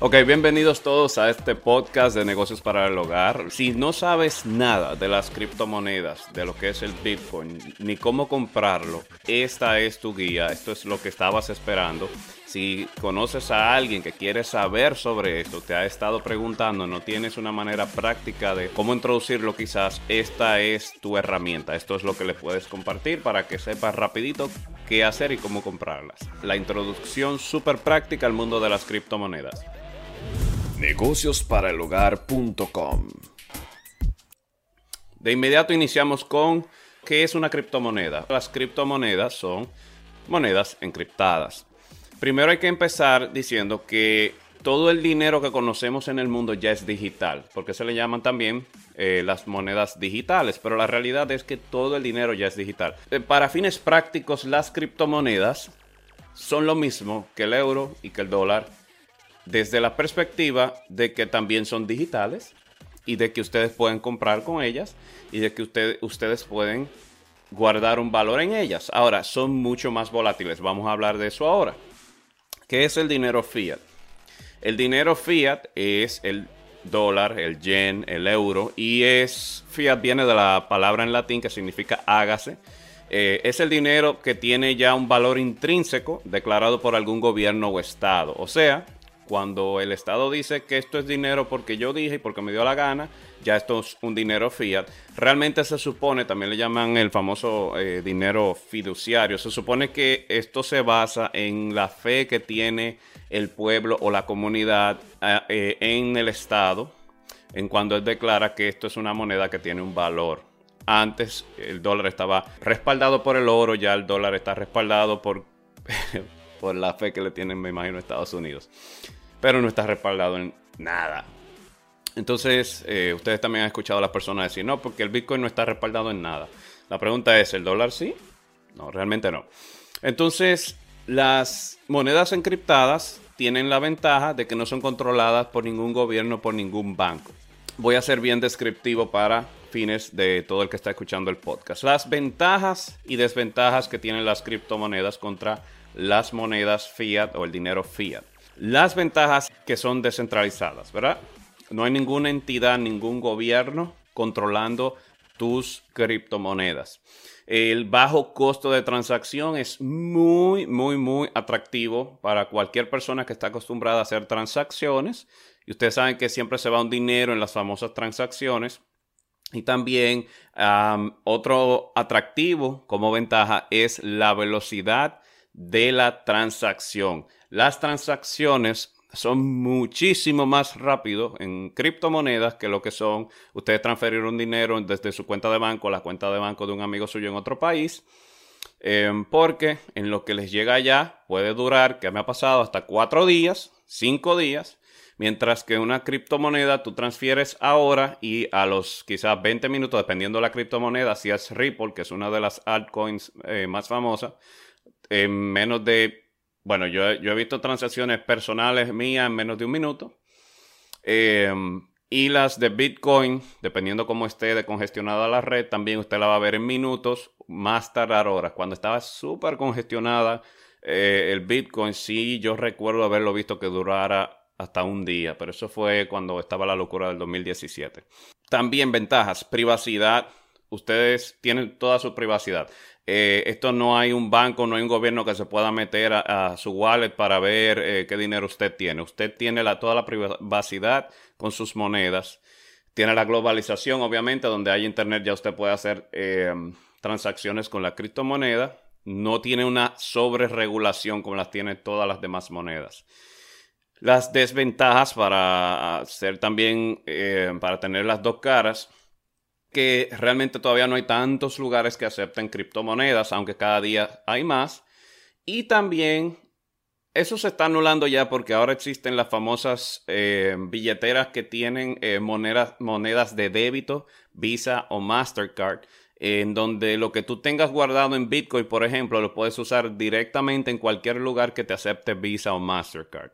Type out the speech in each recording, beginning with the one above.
Ok, bienvenidos todos a este podcast de negocios para el hogar. Si no sabes nada de las criptomonedas, de lo que es el Bitcoin, ni cómo comprarlo, esta es tu guía, esto es lo que estabas esperando. Si conoces a alguien que quiere saber sobre esto, te ha estado preguntando, no tienes una manera práctica de cómo introducirlo quizás, esta es tu herramienta. Esto es lo que le puedes compartir para que sepas rapidito qué hacer y cómo comprarlas. La introducción súper práctica al mundo de las criptomonedas. Negociosparalhogar.com De inmediato iniciamos con qué es una criptomoneda. Las criptomonedas son monedas encriptadas. Primero hay que empezar diciendo que todo el dinero que conocemos en el mundo ya es digital, porque se le llaman también eh, las monedas digitales, pero la realidad es que todo el dinero ya es digital. Eh, para fines prácticos, las criptomonedas son lo mismo que el euro y que el dólar, desde la perspectiva de que también son digitales y de que ustedes pueden comprar con ellas y de que ustedes pueden guardar un valor en ellas. Ahora, son mucho más volátiles, vamos a hablar de eso ahora. ¿Qué es el dinero fiat? El dinero fiat es el dólar, el yen, el euro y es fiat viene de la palabra en latín que significa hágase. Eh, es el dinero que tiene ya un valor intrínseco declarado por algún gobierno o estado. O sea, cuando el Estado dice que esto es dinero porque yo dije y porque me dio la gana, ya esto es un dinero fiat. Realmente se supone, también le llaman el famoso eh, dinero fiduciario, se supone que esto se basa en la fe que tiene el pueblo o la comunidad eh, eh, en el Estado, en cuando él declara que esto es una moneda que tiene un valor. Antes el dólar estaba respaldado por el oro, ya el dólar está respaldado por, por la fe que le tienen, me imagino, Estados Unidos pero no está respaldado en nada. Entonces, eh, ustedes también han escuchado a las personas decir, no, porque el Bitcoin no está respaldado en nada. La pregunta es, ¿el dólar sí? No, realmente no. Entonces, las monedas encriptadas tienen la ventaja de que no son controladas por ningún gobierno, por ningún banco. Voy a ser bien descriptivo para fines de todo el que está escuchando el podcast. Las ventajas y desventajas que tienen las criptomonedas contra las monedas fiat o el dinero fiat. Las ventajas que son descentralizadas, ¿verdad? No hay ninguna entidad, ningún gobierno controlando tus criptomonedas. El bajo costo de transacción es muy, muy, muy atractivo para cualquier persona que está acostumbrada a hacer transacciones. Y ustedes saben que siempre se va un dinero en las famosas transacciones. Y también otro atractivo como ventaja es la velocidad de la transacción las transacciones son muchísimo más rápido en criptomonedas que lo que son ustedes transferir un dinero desde su cuenta de banco a la cuenta de banco de un amigo suyo en otro país. Em, porque en lo que les llega allá puede durar, que me ha pasado, hasta cuatro días, cinco días, mientras que una criptomoneda tú transfieres ahora y a los quizás 20 minutos, dependiendo de la criptomoneda, si es Ripple, que es una de las altcoins eh, más famosas, en menos de bueno, yo, he visto transacciones personales mías en menos de un minuto. Em, y las de Bitcoin, dependiendo cómo esté de congestionada la red, también usted la va a ver en minutos, más tardar horas. Cuando estaba súper congestionada eh, el Bitcoin, sí, yo recuerdo haberlo visto que durara hasta un día, pero eso fue cuando estaba la locura del 2017. También ventajas, privacidad. Ustedes tienen toda su privacidad. Eh, esto no hay un banco, no hay un gobierno que se pueda meter a, su wallet para ver eh, qué dinero usted tiene. Usted tiene la, toda la privacidad con sus monedas. Tiene la globalización, obviamente, donde hay internet ya usted puede hacer eh, transacciones con la criptomoneda. No tiene una sobreregulación como las tiene todas las demás monedas. Las desventajas para hacer también, para tener las dos caras, que realmente todavía no hay tantos lugares que acepten criptomonedas, aunque cada día hay más. Y también eso se está anulando ya porque ahora existen las famosas eh, billeteras que tienen eh, monedas, de débito, Visa o Mastercard, en donde lo que tú tengas guardado en Bitcoin, por ejemplo, lo puedes usar directamente en cualquier lugar que te acepte Visa o Mastercard.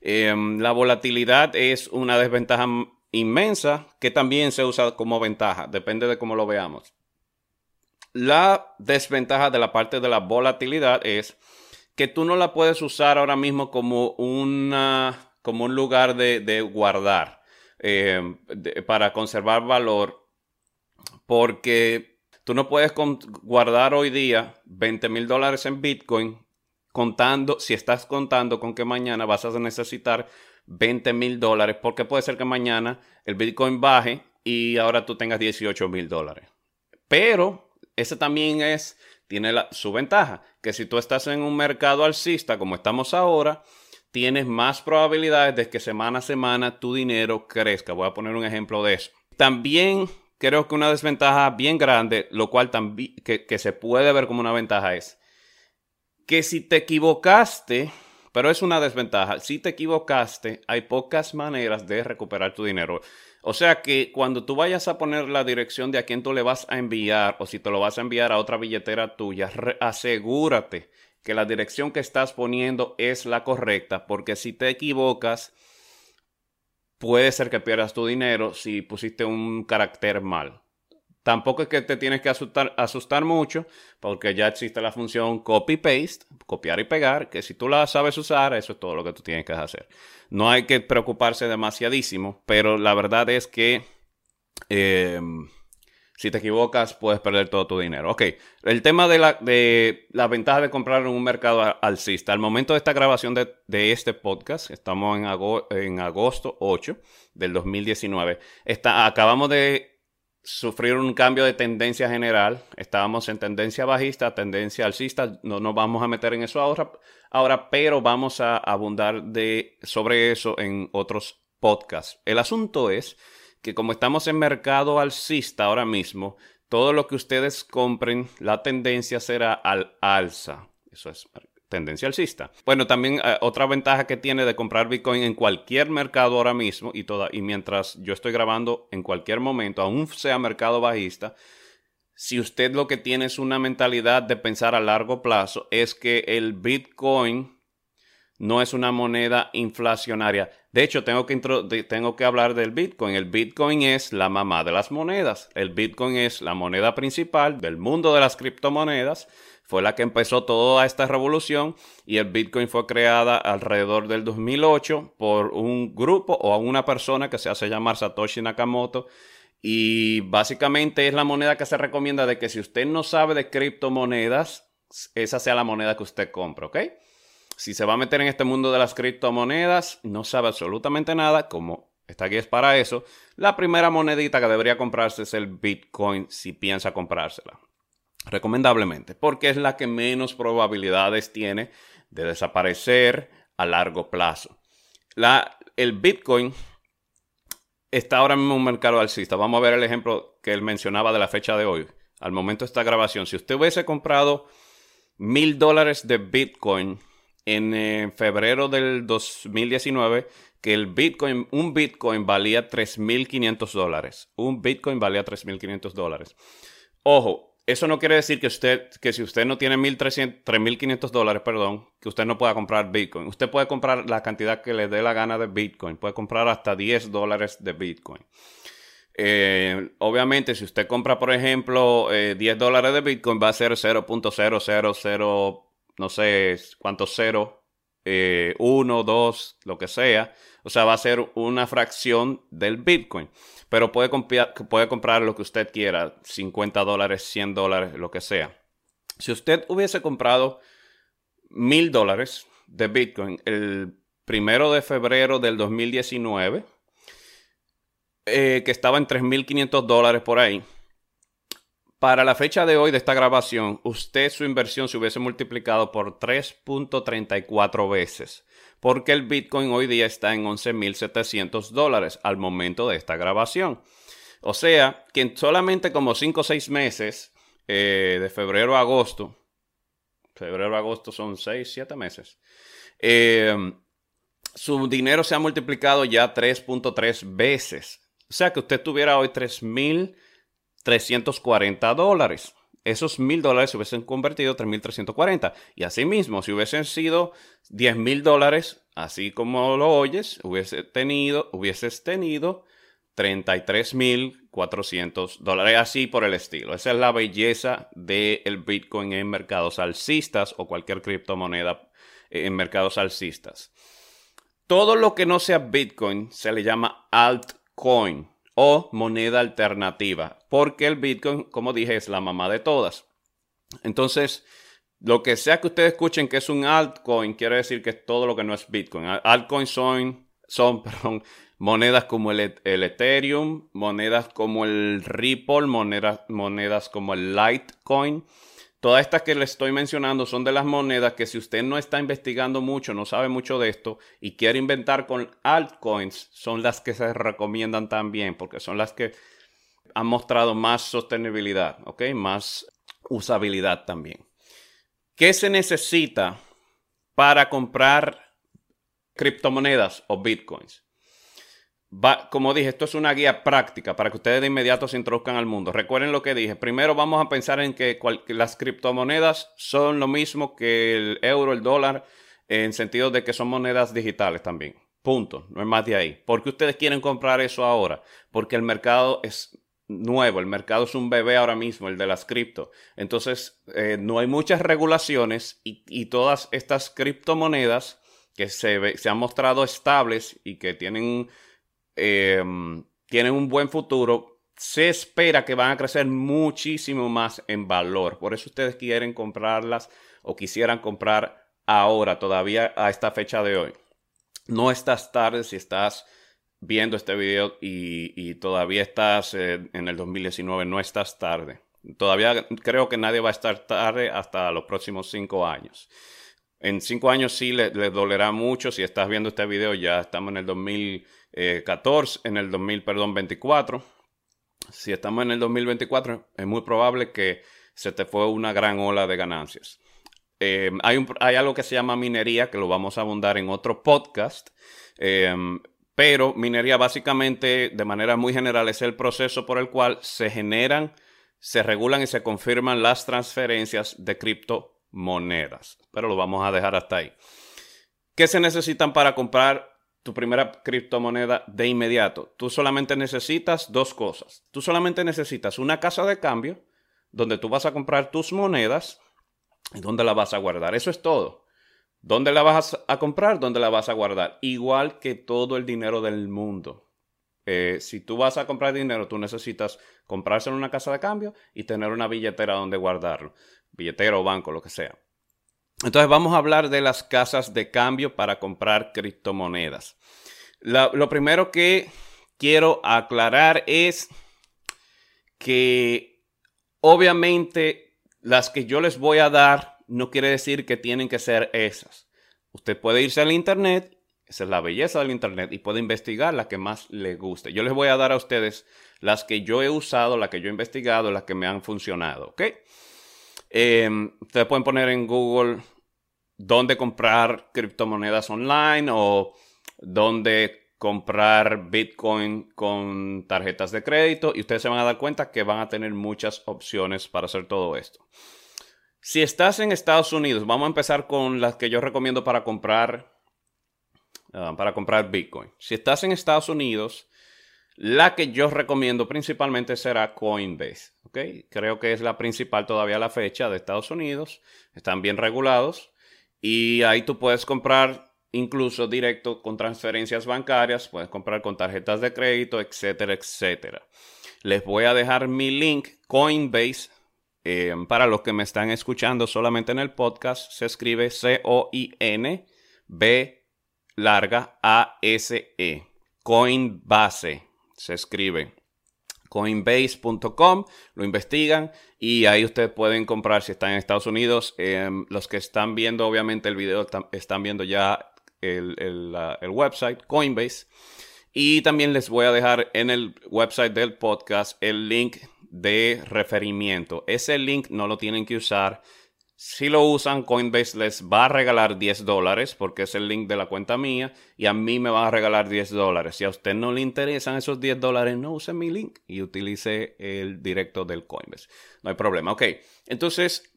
Em, la volatilidad es una desventaja inmensa que también se usa como ventaja, depende de cómo lo veamos. La desventaja de la parte de la volatilidad es que tú no la puedes usar ahora mismo como una como un lugar de, guardar, eh, para conservar valor, porque tú no puedes guardar hoy día 20 mil dólares en Bitcoin contando, si estás contando con que mañana vas a necesitar 20 mil dólares, porque puede ser que mañana el Bitcoin baje y ahora tú tengas 18 mil dólares. Pero ese también es, tiene su ventaja, que si tú estás en un mercado alcista como estamos ahora, tienes más probabilidades de que semana a semana tu dinero crezca. Voy a poner un ejemplo de eso. También creo que una desventaja bien grande, lo cual también que, que se puede ver como una ventaja es que si te equivocaste, pero es una desventaja, si te equivocaste, hay pocas maneras de recuperar tu dinero. O sea que cuando tú vayas a poner la dirección de a quién tú le vas a enviar o si te lo vas a enviar a otra billetera tuya, asegúrate que la dirección que estás poniendo es la correcta, porque si te equivocas, puede ser que pierdas tu dinero si pusiste un carácter mal. Tampoco es que te tienes que asustar, asustar mucho, porque ya existe la función copy-paste, copiar y pegar, que si tú la sabes usar, eso es todo lo que tú tienes que hacer. No hay que preocuparse demasiadísimo, pero la verdad es que em, si te equivocas, puedes perder todo tu dinero. Ok, el tema de la, de la ventaja de comprar en un mercado alcista. Al momento de esta grabación de, este podcast, estamos en, en agosto 8 del 2019. Está, acabamos de sufrir un cambio de tendencia general. Estábamos en tendencia bajista, tendencia alcista. No nos vamos a meter en eso ahora, ahora pero vamos a abundar de, sobre eso en otros podcasts. El asunto es que como estamos en mercado alcista ahora mismo, todo lo que ustedes compren, la tendencia será al alza. Eso es tendencia alcista. Bueno, también eh, otra ventaja que tiene de comprar Bitcoin en cualquier mercado ahora mismo y, toda, y mientras yo estoy grabando en cualquier momento, aún sea mercado bajista, si usted lo que tiene es una mentalidad de pensar a largo plazo, es que el Bitcoin no es una moneda inflacionaria. De hecho, tengo que, tengo que hablar del Bitcoin. El Bitcoin es la mamá de las monedas. El Bitcoin es la moneda principal del mundo de las criptomonedas fue la que empezó toda esta revolución y el Bitcoin fue creada alrededor del 2008 por un grupo o una persona que se hace llamar Satoshi Nakamoto y básicamente es la moneda que se recomienda de que si usted no sabe de criptomonedas, esa sea la moneda que usted compra, ¿ok? Si se va a meter en este mundo de las criptomonedas, no sabe absolutamente nada, como esta guía es para eso, la primera monedita que debería comprarse es el Bitcoin si piensa comprársela recomendablemente, porque es la que menos probabilidades tiene de desaparecer a largo plazo. La, el Bitcoin está ahora mismo en un mercado alcista. Vamos a ver el ejemplo que él mencionaba de la fecha de hoy. Al momento de esta grabación, si usted hubiese comprado mil dólares de Bitcoin en eh, febrero del 2019, que el Bitcoin, un Bitcoin valía 3.500 dólares. Un Bitcoin valía 3.500 dólares. Ojo, eso no quiere decir que usted, que si usted no tiene 3.500 dólares, perdón, que usted no pueda comprar Bitcoin. Usted puede comprar la cantidad que le dé la gana de Bitcoin. Puede comprar hasta 10 dólares de Bitcoin. Eh, obviamente, si usted compra, por ejemplo, 10 eh, dólares de Bitcoin, va a ser 0.000, no sé cuánto cero, eh, 1, 2, lo que sea. O sea, va a ser una fracción del Bitcoin pero puede, puede comprar lo que usted quiera, 50 dólares, 100 dólares, lo que sea. Si usted hubiese comprado mil dólares de Bitcoin el primero de febrero del 2019, eh, que estaba en 3.500 dólares por ahí, para la fecha de hoy de esta grabación, usted su inversión se hubiese multiplicado por 3.34 veces porque el Bitcoin hoy día está en 11.700 dólares al momento de esta grabación. O sea, que en solamente como 5 o 6 meses, eh, de febrero a agosto, febrero a agosto son 6, 7 meses, eh, su dinero se ha multiplicado ya 3.3 veces. O sea que usted tuviera hoy 3.340 dólares esos mil dólares se hubiesen convertido en 3.340. Y asimismo, si hubiesen sido 10 mil dólares, así como lo oyes, hubiese tenido, hubieses tenido 33.400 dólares, así por el estilo. Esa es la belleza del Bitcoin en mercados alcistas o cualquier criptomoneda en mercados alcistas. todo lo que no sea Bitcoin se le llama altcoin o moneda alternativa, porque el Bitcoin, como dije, es la mamá de todas. Entonces, lo que sea que ustedes escuchen que es un altcoin, quiere decir que es todo lo que no es Bitcoin. Altcoins son, son monedas como el, Ethereum, monedas como el Ripple, monedas, monedas como el Litecoin. Todas estas que le estoy mencionando son de las monedas que si usted no está investigando mucho, no sabe mucho de esto y quiere inventar con altcoins, son las que se recomiendan también porque son las que han mostrado más sostenibilidad, ¿ok? Más usabilidad también. ¿Qué se necesita para comprar criptomonedas o bitcoins? Como dije, esto es una guía práctica para que ustedes de inmediato se introduzcan al mundo. Recuerden lo que dije. Primero vamos a pensar en que, las criptomonedas son lo mismo que el euro, el dólar, en sentido de que son monedas digitales también. Punto. No es más de ahí. ¿Por qué ustedes quieren comprar eso ahora? Porque el mercado es nuevo, el mercado es un bebé ahora mismo, el de las cripto. Entonces, eh, no hay muchas regulaciones y, todas estas criptomonedas que se han mostrado estables y que tienen Em, tienen un buen futuro, se espera que van a crecer muchísimo más en valor. Por eso ustedes quieren comprarlas o quisieran comprar ahora, todavía a esta fecha de hoy. No estás tarde si estás viendo este video y, todavía estás eh, en el 2019, no estás tarde. Todavía creo que nadie va a estar tarde hasta los próximos cinco años. En cinco años sí les le dolerá mucho. Si estás viendo este video, ya estamos en el 2000. 14, eh, en el 2024. Si estamos en el 2024, es muy probable que se te fue una gran ola de ganancias. Eh, hay, hay, algo que se llama minería, que lo vamos a abundar en otro podcast. Eh, pero minería básicamente, de manera muy general, es el proceso por el cual se generan, se regulan y se confirman las transferencias de criptomonedas. Pero lo vamos a dejar hasta ahí. ¿Qué se necesitan para comprar tu primera criptomoneda de inmediato. Tú solamente necesitas dos cosas. Tú solamente necesitas una casa de cambio donde tú vas a comprar tus monedas y donde la vas a guardar. Eso es todo. ¿Dónde la vas a comprar? ¿Dónde la vas a guardar? Igual que todo el dinero del mundo. Eh, si tú vas a comprar dinero, tú necesitas comprárselo en una casa de cambio y tener una billetera donde guardarlo. Billetera o banco, lo que sea. Entonces vamos a hablar de las casas de cambio para comprar criptomonedas. lo primero que quiero aclarar es que obviamente las que yo les voy a dar no quiere decir que tienen que ser esas. Usted puede irse al internet, esa es la belleza del internet, y puede investigar la que más le guste. Yo les voy a dar a ustedes las que yo he usado, las que yo he investigado, las que me han funcionado, ¿ok? Eh, ustedes pueden poner en Google dónde comprar criptomonedas online o dónde comprar Bitcoin con tarjetas de crédito y ustedes se van a dar cuenta que van a tener muchas opciones para hacer todo esto. Si estás en Estados Unidos, vamos a empezar con las que yo recomiendo para comprar ah, para comprar Bitcoin. Si estás en Estados Unidos, la que yo recomiendo principalmente será Coinbase. Creo que es la principal todavía a la fecha de Estados Unidos. Están bien regulados. Y ahí tú puedes comprar incluso directo con transferencias bancarias, puedes comprar con tarjetas de crédito, etcétera, etcétera. Les voy a dejar mi link Coinbase. Eh, para los que me están escuchando solamente en el podcast, se escribe C-O-I-N B larga A-S-E. Coinbase se escribe coinbase.com, lo investigan y ahí ustedes pueden comprar si están en Estados Unidos. Em, los que están viendo obviamente el video están viendo ya el, el website Coinbase. Y también les voy a dejar en el website del podcast el link de referimiento. Ese link no lo tienen que usar si lo usan, Coinbase les va a regalar 10 dólares porque es el link de la cuenta mía y a mí me va a regalar 10 dólares. Si a usted no le interesan esos 10 dólares, no use mi link y utilice el directo del Coinbase. No hay problema. Ok, entonces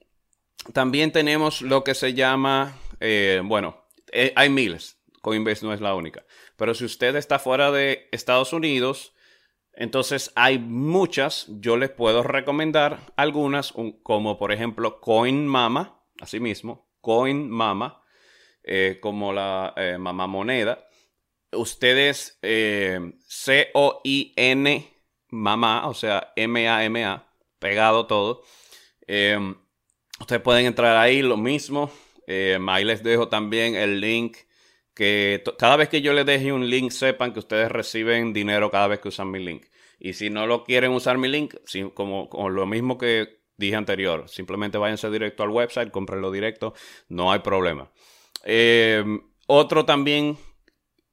también tenemos lo que se llama, eh, bueno, eh, hay miles. Coinbase no es la única. Pero si usted está fuera de Estados Unidos, entonces hay muchas, yo les puedo recomendar algunas, como por ejemplo CoinMama, así mismo, CoinMama, eh, como la eh, mamá moneda. ustedes eh, C-O-I-N, mamá, o sea, M-A-M-A, pegado todo. Eh, ustedes pueden entrar ahí, lo mismo. Eh, ahí les dejo también el link. Que cada vez que yo les deje un link, sepan que ustedes reciben dinero cada vez que usan mi link. Y si no lo quieren usar mi link, como, como lo mismo que dije anterior, simplemente váyanse directo al website, cómprenlo directo, no hay problema. Eh, otro también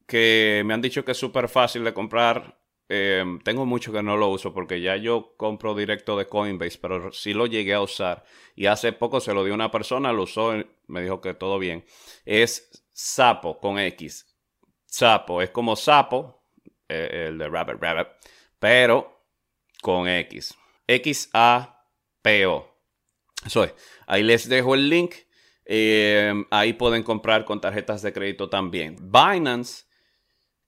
que me han dicho que es súper fácil de comprar. Eh, tengo mucho que no lo uso porque ya yo compro directo de Coinbase, pero sí lo llegué a usar. Y hace poco se lo dio una persona, lo usó, me dijo que todo bien. Es Sapo con X. Sapo, es como Sapo, eh, el de Rabbit Rabbit, pero con X. X-A-P-O. Eso es. Ahí les dejo el link. Eh, ahí pueden comprar con tarjetas de crédito también. Binance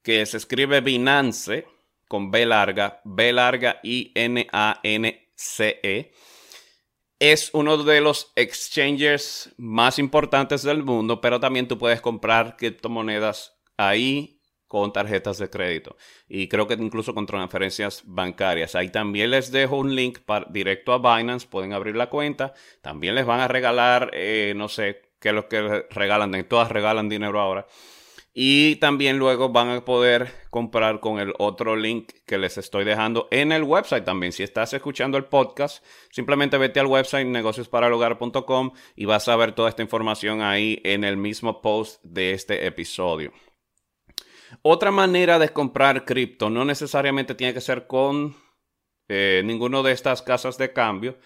que se escribe Binance con B larga, B larga I-N-A-N-C-E. Es uno de los exchanges más importantes del mundo, pero también tú puedes comprar criptomonedas ahí con tarjetas de crédito y creo que incluso con transferencias bancarias. Ahí también les dejo un link directo a Binance, pueden abrir la cuenta. También les van a regalar, eh, no sé qué es lo que regalan, todas regalan dinero ahora y también luego van a poder comprar con el otro link que les estoy dejando en el website también. Si estás escuchando el podcast, simplemente vete al website negociosparalhogar.com y vas a ver toda esta información ahí en el mismo post de este episodio. Otra manera de comprar cripto no necesariamente tiene que ser con eh, ninguno de estas casas de cambio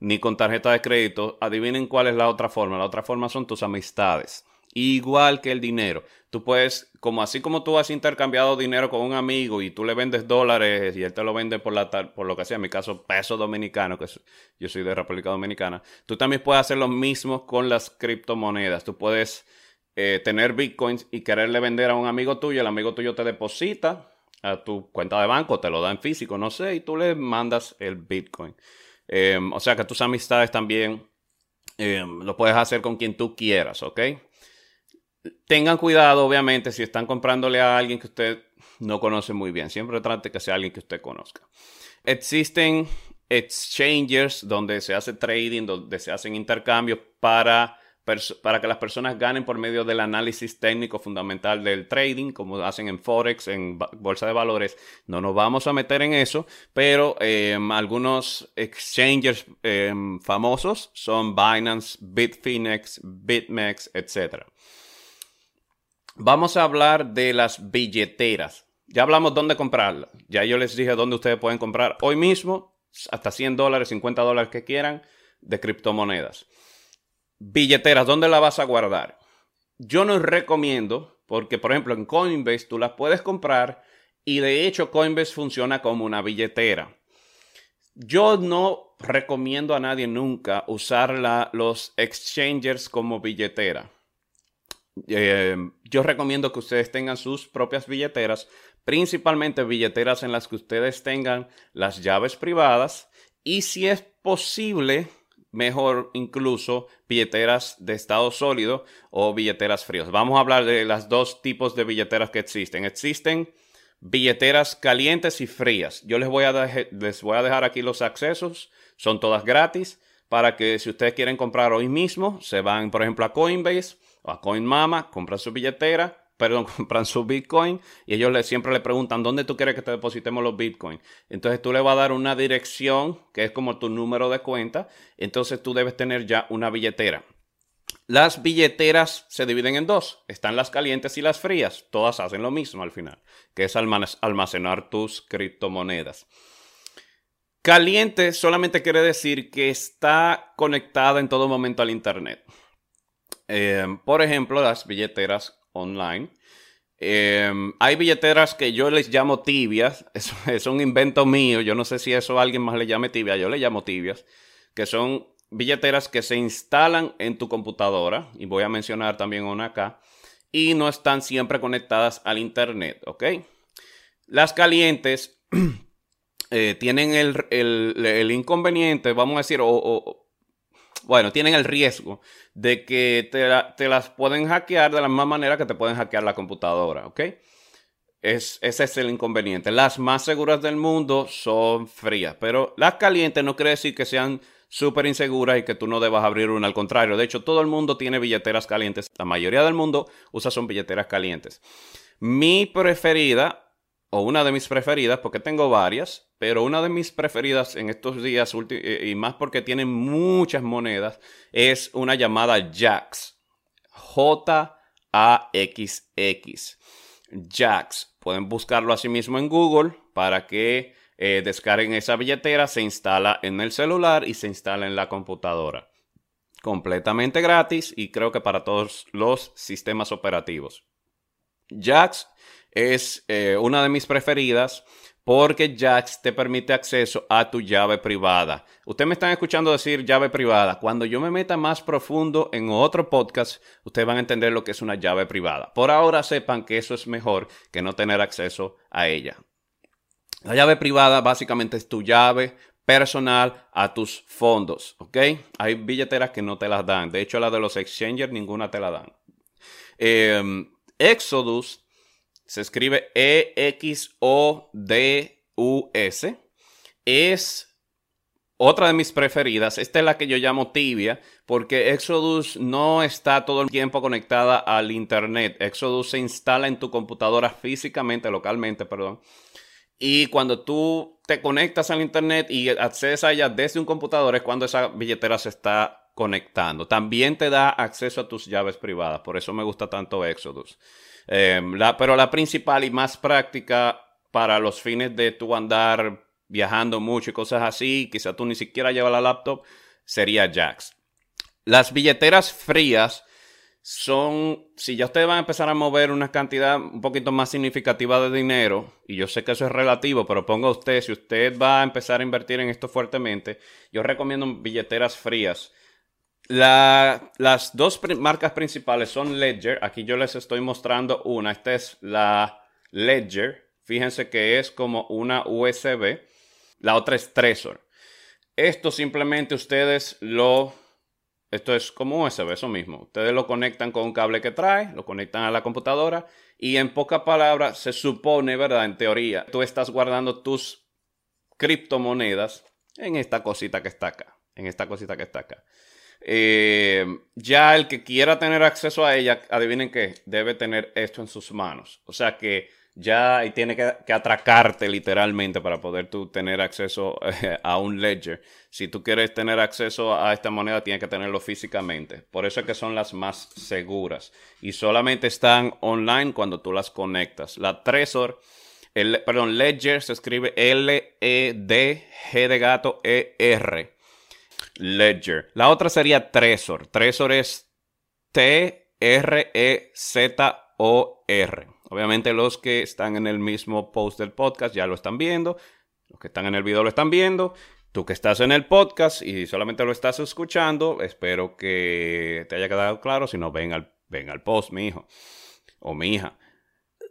ni con tarjeta de crédito. Adivinen cuál es la otra forma. La otra forma son tus amistades. Igual que el dinero. Tú puedes, como así como tú has intercambiado dinero con un amigo y tú le vendes dólares y él te lo vende por, la, por lo que sea, en mi caso peso dominicano, que yo soy de República Dominicana, tú también puedes hacer lo mismo con las criptomonedas. Tú puedes eh, tener bitcoins y quererle vender a un amigo tuyo, el amigo tuyo te deposita a tu cuenta de banco, te lo da en físico, no sé, y tú le mandas el bitcoin. Em, o sea que tus amistades también em, lo puedes hacer con quien tú quieras, ¿ok? Tengan cuidado, obviamente, si están comprándole a alguien que usted no conoce muy bien. Siempre trate que sea alguien que usted conozca. Existen exchangers donde se hace trading, donde se hacen intercambios para, para que las personas ganen por medio del análisis técnico fundamental del trading, como hacen en Forex, en Bolsa de Valores. No nos vamos a meter en eso, pero em, algunos exchangers em, famosos son Binance, Bitfinex, BitMEX, etc. Vamos a hablar de las billeteras. Ya hablamos dónde comprarlas. Ya yo les dije dónde ustedes pueden comprar hoy mismo hasta 100 dólares, 50 dólares que quieran de criptomonedas. Billeteras, ¿dónde la vas a guardar? Yo no recomiendo, porque por ejemplo en Coinbase tú las puedes comprar y de hecho Coinbase funciona como una billetera. Yo no recomiendo a nadie nunca usar los exchangers como billetera. Eh, yo recomiendo que ustedes tengan sus propias billeteras, principalmente billeteras en las que ustedes tengan las llaves privadas y si es posible, mejor incluso billeteras de estado sólido o billeteras frías. Vamos a hablar de las dos tipos de billeteras que existen. Existen billeteras calientes y frías. Yo les voy a, les voy a dejar aquí los accesos, son todas gratis para que si ustedes quieren comprar hoy mismo, se van por ejemplo a Coinbase a CoinMama, compran su billetera, perdón, compran su Bitcoin y ellos le, siempre le preguntan dónde tú quieres que te depositemos los Bitcoin. Entonces tú le vas a dar una dirección que es como tu número de cuenta. Entonces tú debes tener ya una billetera. Las billeteras se dividen en dos. Están las calientes y las frías. Todas hacen lo mismo al final, que es almacenar tus criptomonedas. Caliente solamente quiere decir que está conectada en todo momento al Internet. Em, por ejemplo, las billeteras online. Em, hay billeteras que yo les llamo tibias, es, un invento mío, yo no sé si eso alguien más le llame tibia, yo le llamo tibias, que son billeteras que se instalan en tu computadora, y voy a mencionar también una acá, y no están siempre conectadas al Internet, ¿ok? Las calientes eh, tienen el, inconveniente, vamos a decir, o bueno, tienen el riesgo de que te, las pueden hackear de la misma manera que te pueden hackear la computadora, ¿ok? Es, ese es el inconveniente. Las más seguras del mundo son frías, pero las calientes no quiere decir que sean súper inseguras y que tú no debas abrir una. Al contrario, de hecho, todo el mundo tiene billeteras calientes. La mayoría del mundo usa son billeteras calientes. Mi preferida, o una de mis preferidas, porque tengo varias, pero una de mis preferidas en estos días, y más porque tiene muchas monedas, es una llamada Jax. J-A-X-X. Jax. Pueden buscarlo así mismo en Google para que eh, descarguen esa billetera. Se instala en el celular y se instala en la computadora. Completamente gratis y creo que para todos los sistemas operativos. Jax es eh, una de mis preferidas porque Jax te permite acceso a tu llave privada. Ustedes me están escuchando decir llave privada. Cuando yo me meta más profundo en otro podcast, ustedes van a entender lo que es una llave privada. Por ahora sepan que eso es mejor que no tener acceso a ella. La llave privada básicamente es tu llave personal a tus fondos, ¿ok? Hay billeteras que no te las dan. De hecho, la de los exchangers ninguna te la dan. Em, Exodus se escribe E-X-O-D-U-S. Es otra de mis preferidas. Esta es la que yo llamo tibia, porque Exodus no está todo el tiempo conectada al Internet. Exodus se instala en tu computadora físicamente, localmente, perdón. Y cuando tú te conectas al Internet y accedes a ella desde un computador, es cuando esa billetera se está conectando. También te da acceso a tus llaves privadas. Por eso me gusta tanto Exodus. Em, pero la principal y más práctica para los fines de tu andar viajando mucho y cosas así, quizá tú ni siquiera llevas la laptop, sería Jax. Las billeteras frías son, si ya ustedes van a empezar a mover una cantidad un poquito más significativa de dinero, y yo sé que eso es relativo, pero ponga usted, si usted va a empezar a invertir en esto fuertemente, yo recomiendo billeteras frías las dos marcas principales son Ledger. Aquí yo les estoy mostrando una. Esta es la Ledger. Fíjense que es como una USB. La otra es Trezor. Esto simplemente ustedes lo... Esto es como USB, eso mismo. Ustedes lo conectan con un cable que trae, lo conectan a la computadora y en pocas palabras se supone, ¿verdad? En teoría, tú estás guardando tus criptomonedas en esta cosita que está acá. En esta cosita que está acá. Eh, ya el que quiera tener acceso a ella, adivinen que debe tener esto en sus manos. O sea que ya tiene que, atracarte literalmente para poder tú tener acceso eh, a un ledger. Si tú quieres tener acceso a esta moneda, tienes que tenerlo físicamente. Por eso es que son las más seguras. Y solamente están online cuando tú las conectas. La Trezor, el, perdón, Ledger se escribe L-E-D-G de gato E-R. Ledger. La otra sería Trezor. Trezor es T-R-E-Z-O-R. Obviamente los que están en el mismo post del podcast ya lo están viendo. Los que están en el video lo están viendo. Tú que estás en el podcast y solamente lo estás escuchando, espero que te haya quedado claro. Si no, ven al, ven al post, mi hijo o mi hija.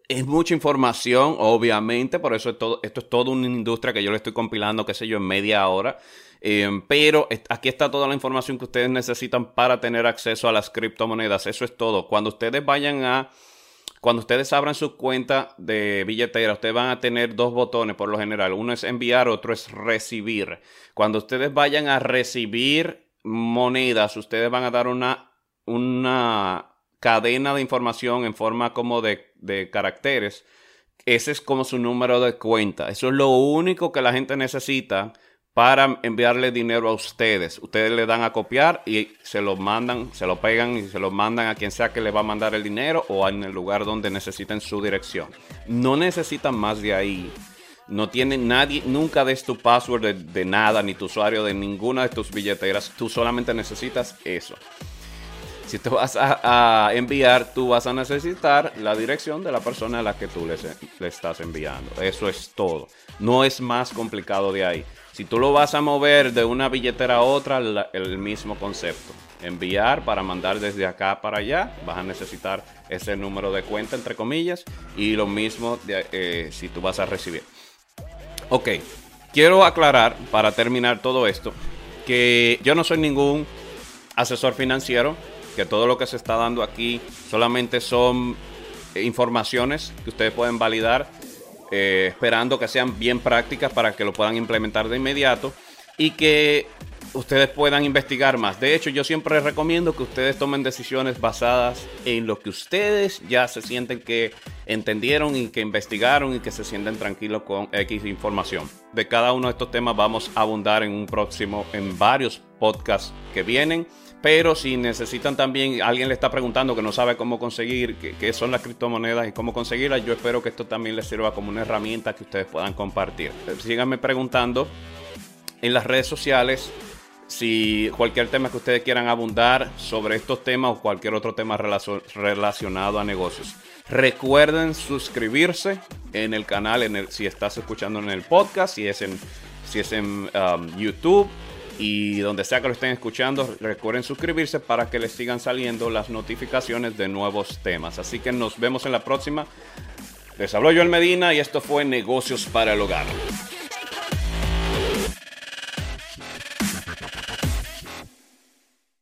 Es mucha información, obviamente, por eso todo, esto es toda una industria que yo le estoy compilando, qué sé yo, en media hora. Em, pero aquí está toda la información que ustedes necesitan para tener acceso a las criptomonedas. Eso es todo. Cuando ustedes vayan a, cuando ustedes abran su cuenta de billetera, ustedes van a tener dos botones por lo general. Uno es enviar, otro es recibir. Cuando ustedes vayan a recibir monedas, ustedes van a dar una, una cadena de información en forma como de, de caracteres. Ese es como su número de cuenta. Eso es lo único que la gente necesita para enviarle dinero a ustedes. Ustedes le dan a copiar y se lo mandan, se lo pegan y se lo mandan a quien sea que le va a mandar el dinero o en el lugar donde necesiten su dirección. No necesitan más de ahí. No tiene nadie, nunca des tu password de, nada, ni tu usuario de ninguna de tus billeteras. Tú solamente necesitas eso. Si te vas a, enviar, tú vas a necesitar la dirección de la persona a la que tú le, estás enviando. Eso es todo. No es más complicado de ahí. Si tú lo vas a mover de una billetera a otra, el mismo concepto. Enviar para mandar desde acá para allá, vas a necesitar ese número de cuenta, entre comillas, y lo mismo eh, si tú vas a recibir. Ok, quiero aclarar para terminar todo esto que yo no soy ningún asesor financiero, que todo lo que se está dando aquí solamente son informaciones que ustedes pueden validar, eh, esperando que sean bien prácticas para que lo puedan implementar de inmediato y que ustedes puedan investigar más. De hecho, yo siempre recomiendo que ustedes tomen decisiones basadas en lo que ustedes ya se sienten que entendieron y que investigaron y que se sienten tranquilos con X información. De cada uno de estos temas vamos a abundar en un próximo, en varios podcasts que vienen. Pero si necesitan también, alguien le está preguntando que no sabe cómo conseguir, qué, son las criptomonedas y cómo conseguirlas, yo espero que esto también les sirva como una herramienta que ustedes puedan compartir. Síganme preguntando en las redes sociales si cualquier tema que ustedes quieran abundar sobre estos temas o cualquier otro tema relacionado a negocios. Recuerden suscribirse en el canal, en el, si estás escuchando en el podcast, si es en, si es en um, YouTube y donde sea que lo estén escuchando, recuerden suscribirse para que les sigan saliendo las notificaciones de nuevos temas. Así que nos vemos en la próxima. Les habló Joel Medina y esto fue Negocios para el Hogar.